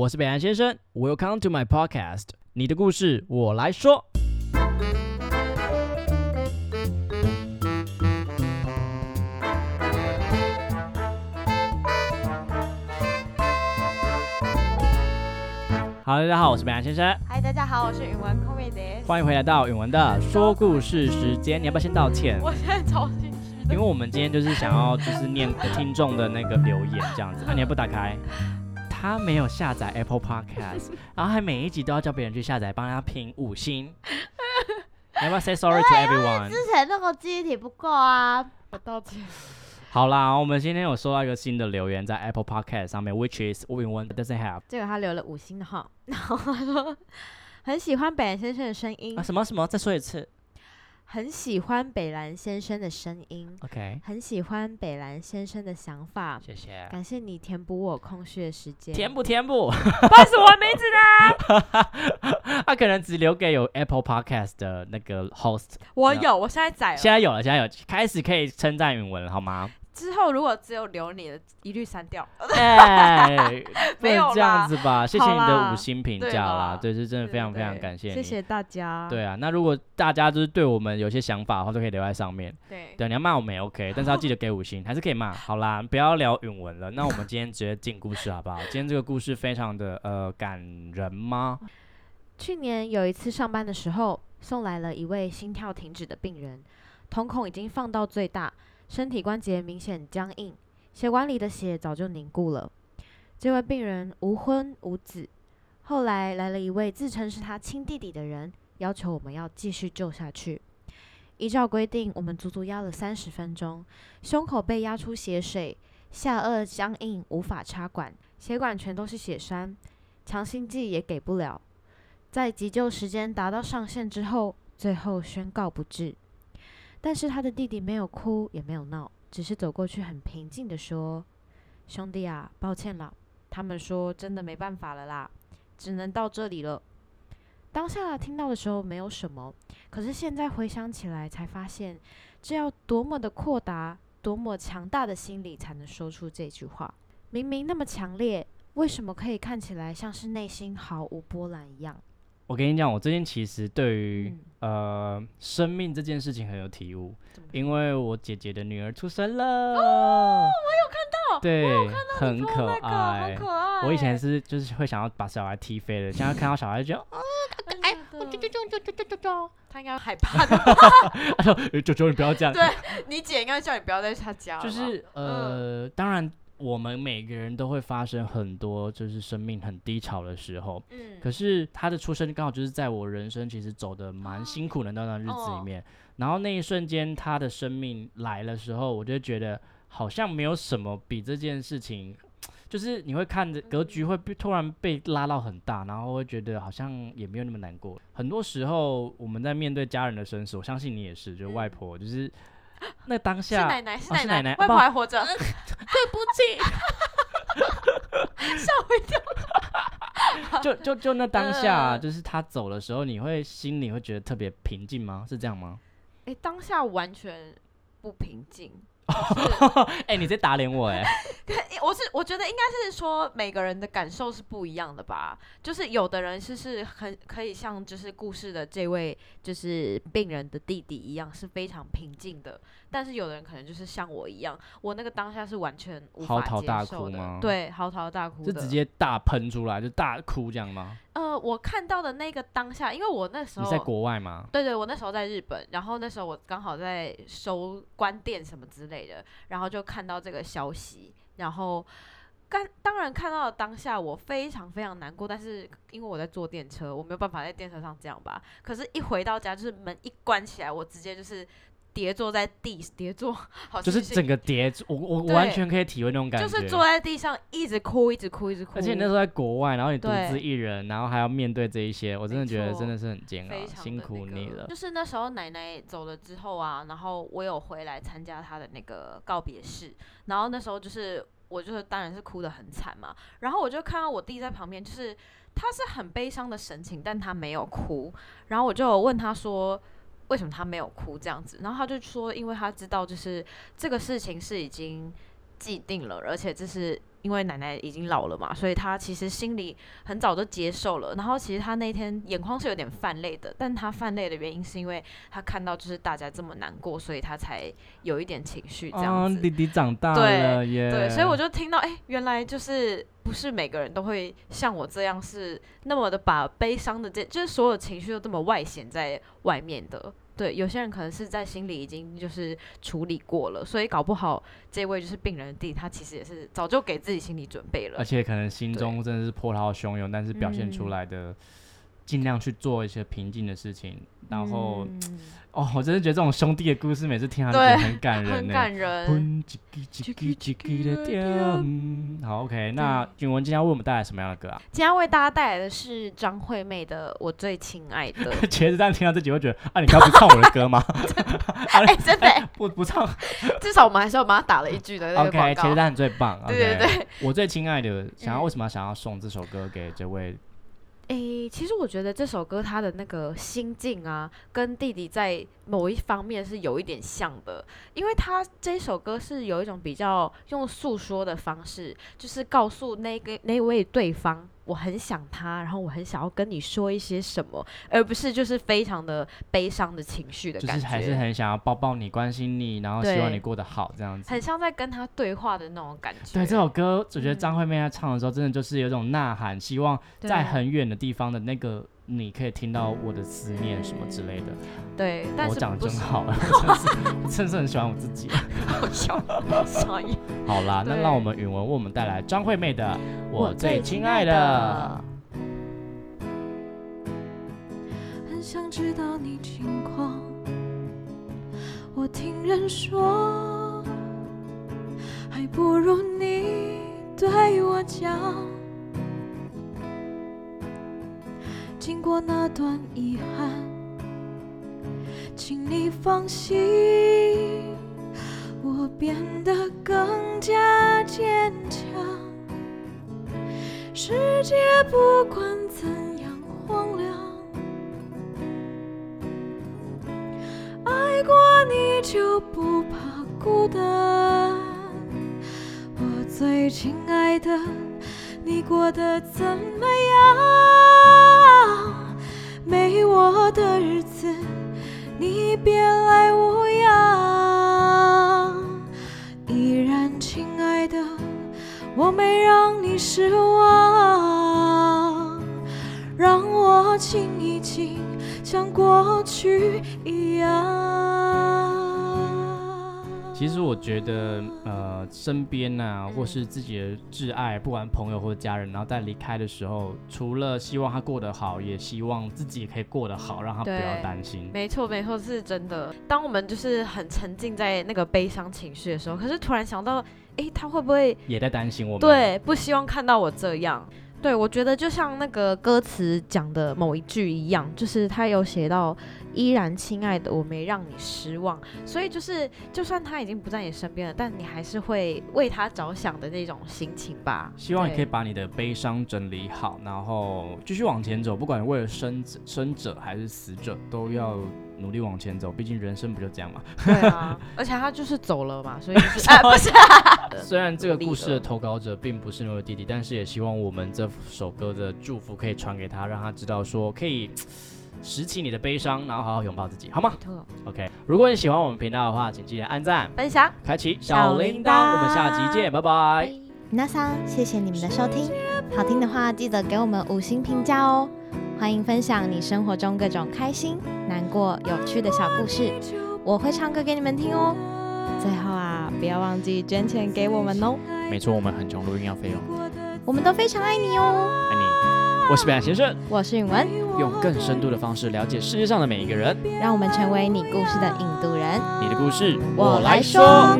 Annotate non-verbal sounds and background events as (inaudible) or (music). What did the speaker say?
我是北岸先生，Welcome to my podcast，你的故事我来说。好，大家好，我是北岸先生，嗨，大家好，我是允文 c o m e d y 欢迎回来到允文的说故事时间。你要不要先道歉？我现在超心虚，因为我们今天就是想要就是念听众的那个留言这样子，啊，你要不打开？他没有下载 Apple Podcast，(laughs) 然后还每一集都要叫别人去下载，帮他评五星。(laughs) 你要不要 say sorry to everyone？之前那个记忆体不够啊，我道歉。好啦，我们今天有收到一个新的留言在 Apple Podcast 上面，which is Win One doesn't have 这个他留了五星的哈，然后他说很喜欢北兰先生的声音啊，什么什么，再说一次。很喜欢北兰先生的声音，OK，很喜欢北兰先生的想法。谢谢。感谢你填补我空虚的时间。填补填补，(laughs) 不好意思，我的名字呢？(laughs) 他可能只留给有 Apple Podcast 的那个 host。我有，我现在在了。现在有了，现在有，开始可以称赞允文了，好吗？之后如果只有留你的，一律删掉。哎，(laughs) 不没有能这样子吧？谢谢你的五星评对价啦，啦对，是真的非常非常感谢你。谢谢大家。对啊，那如果大家就是对我们有些想法的话，都可以留在上面。对对，你要骂我们也 OK，(laughs) 但是要记得给五星，还是可以骂。好啦，不要聊允文了。那我们今天直接进故事好不好？(laughs) 今天这个故事非常的呃感人吗？去年有一次上班的时候，送来了一位心跳停止的病人，瞳孔已经放到最大，身体关节明显僵硬，血管里的血早就凝固了。这位病人无婚无子，后来来了一位自称是他亲弟弟的人，要求我们要继续救下去。依照规定，我们足足压了三十分钟，胸口被压出血水，下颚僵硬无法插管，血管全都是血栓，强心剂也给不了。在急救时间达到上限之后，最后宣告不治。但是他的弟弟没有哭，也没有闹，只是走过去很平静的说：“兄弟啊，抱歉啦，他们说真的没办法了啦，只能到这里了。”当下听到的时候没有什么，可是现在回想起来，才发现这要多么的阔达，多么强大的心理才能说出这句话。明明那么强烈，为什么可以看起来像是内心毫无波澜一样？我跟你讲，我最近其实对于、嗯呃生命这件事情很有体悟，因为我姐姐的女儿出生了。哦，我有看到对，很可那个爱。好可爱。我以前是就是会想要把小孩踢飞的，现在看到小孩就觉得，哎，我啾啾啾啾啾啾啾，他应该害怕的。(laughs) 他说呃九九你不要这样。对你姐应该叫你不要在他家，就是呃，当然我们每个人都会发生很多就是生命很低潮的时候，嗯，可是他的出生刚好就是在我人生其实走的蛮辛苦的那段日子里哦面，然后那一瞬间他的生命来的时候，我就觉得好像没有什么比这件事情。就是你会看着格局会被突然被拉到很大，然后会觉得好像也没有那么难过。很多时候我们在面对家人的生死，我相信你也是，就是外嗯婆，就是 (laughs) 那当是下奶奶，是哦奶奶外婆还活着，对不起，(laughs) 吓我一跳。(laughs) 就就就那当下，嗯就是他走的时候，你会心里会觉得特别平静吗？是这样吗？哎，当下完全不平静。(laughs) 哎、你在打脸我哎、(laughs) 我是我觉得应该是说每个人的感受是不一样的吧，就是有的人是是很可以像就是故事的这位就是病人的弟弟一样是非常平静的，但是有的人可能就是像我一样，我那个当下是完全无法接嚎啕大受的哭吗？对，嚎啕大哭，就直接大喷出来，就大哭这样吗？呃，我看到的那个当下，因为我那时候你在国外吗？对对，我那时候在日本，然后那时候我刚好在收关店什么之类的，然后就看到这个消息，然后刚当然看到当下我非常非常难过，但是因为我在坐电车，我没有办法在电车上这样吧。可是，一回到家，就是门一关起来，我直接就是跌坐在地，(laughs) 叠坐，好就是整个叠，我我我完全可以体会那种感觉。就是坐在地上一直哭，一直哭，一直哭，而且你那时候在国外，然后你独自一人，然后还要面对这一些，我真的觉得真的是很煎熬辛苦你了。就是那时候奶奶走了之后啊，然后我有回来参加她的那个告别式，然后那时候就是我就是当然是哭得很惨嘛，然后我就看到我弟在旁边，就是他是很悲伤的神情，但他没有哭，然后我就有问他说。为什么他没有哭这样子？然后他就说，因为他知道，就是这个事情是已经既定了，而且这是因为奶奶已经老了嘛，所以他其实心里很早就接受了。然后其实他那天眼眶是有点泛泪的，但他泛泪的原因是因为他看到就是大家这么难过，所以他才有一点情绪这样子。弟弟长大了耶。对，所以我就听到，哎、原来就是不是每个人都会像我这样，是那么的把悲伤的这，就是所有情绪都这么外显在外面的。对，有些人可能是在心里已经就是处理过了，所以搞不好这位就是病人的弟，他其实也是早就给自己心理准备了而。且可能心中真的是波涛汹涌，但是表现出嗯来的尽量去做一些平静的事情。然后、嗯哦，我真的觉得这种兄弟的故事每次听完都对觉得很感人很。感人。好，OK，那允文今天要为我们带来什么样的歌啊？今天要为大家带来的是张惠妹的《我最亲爱的》。茄子蛋听到这集会觉得啊，你刚刚不唱我的歌吗？哎、真的、欸，不不唱至少我们还是要帮他打了一句的，OK，茄子蛋最棒。对对对。我最亲爱的，想要嗯为什么要想要送这首歌给这位？诶、其实我觉得这首歌他的那个心境啊，跟弟弟在某一方面是有一点像的，因为他这首歌是有一种比较用诉说的方式，就是告诉那个那位对方，我很想他，然后我很想要跟你说一些什么，而不是就是非常的悲伤的情绪的感觉，就是还是很想要抱抱你、关心你，然后希望你过得好这样子。很像在跟他对话的那种感觉。对这首歌，我觉得嗯张惠妹在唱的时候，真的就是有一种呐喊，希望在很远的地方的那个你可以听到我的思念什么之类的。对，但我是我讲的真好，真的是，我 (laughs) 真的是很喜欢我自己。好笑，傻眼。好啦，那对让我们允文为我们带来张惠妹的《我最亲爱的的》。很想知道你近况。我听人说，还不如你对我讲。经过那段遗憾，请你放心，我变得更加坚强。世界不管怎样荒凉。爱过你就不怕孤单，我最亲爱的，你过得怎么样？没我的日子，你别来觉得，呃，身边呐、或是自己的挚爱，不管朋友或者家人，然后在离开的时候，除了希望他过得好，也希望自己也可以过得好，让他不要担心。没错，没错，是真的。当我们就是很沉浸在那个悲伤情绪的时候，可是突然想到，诶，他会不会也在担心我们。，对不希望看到我这样？对，我觉得就像那个歌词讲的某一句一样，就是他有写到“依然亲爱的，我没让你失望”，所以就是就算他已经不在你身边了，但你还是会为他着想的那种心情吧。希望你可以把你的悲伤整理好，然后继续往前走。不管为了生者生者还是死者，都要努力往前走。毕竟人生不就这样嘛。对啊，而且他就是走了嘛，(laughs) 所以就是啊，(laughs) 不是、啊，虽然这个故事的投稿者并不是那位弟弟，但是也希望我们这首歌的祝福可以传给他，让他知道说可以拾起你的悲伤，然后好好拥抱自己，好吗？OK，如果你喜欢我们频道的话，请记得按赞、分享。开启小小铃铛。铃铛我们下集见，拜拜。那桑，谢谢你们的收听，好听的话记得给我们五星评价哦。欢迎分享你生活中各种开心、难过、有趣的小故事，我会唱歌给你们听哦。最后啊，不要忘记捐钱给我们哦，没错，我们很穷，录音要费用，我们都非常爱你哦。爱你。我是北岸先生，我是允文，用更深度的方式了解世界上的每一个人。让我们成为你故事的引渡人。你的故事，我来说。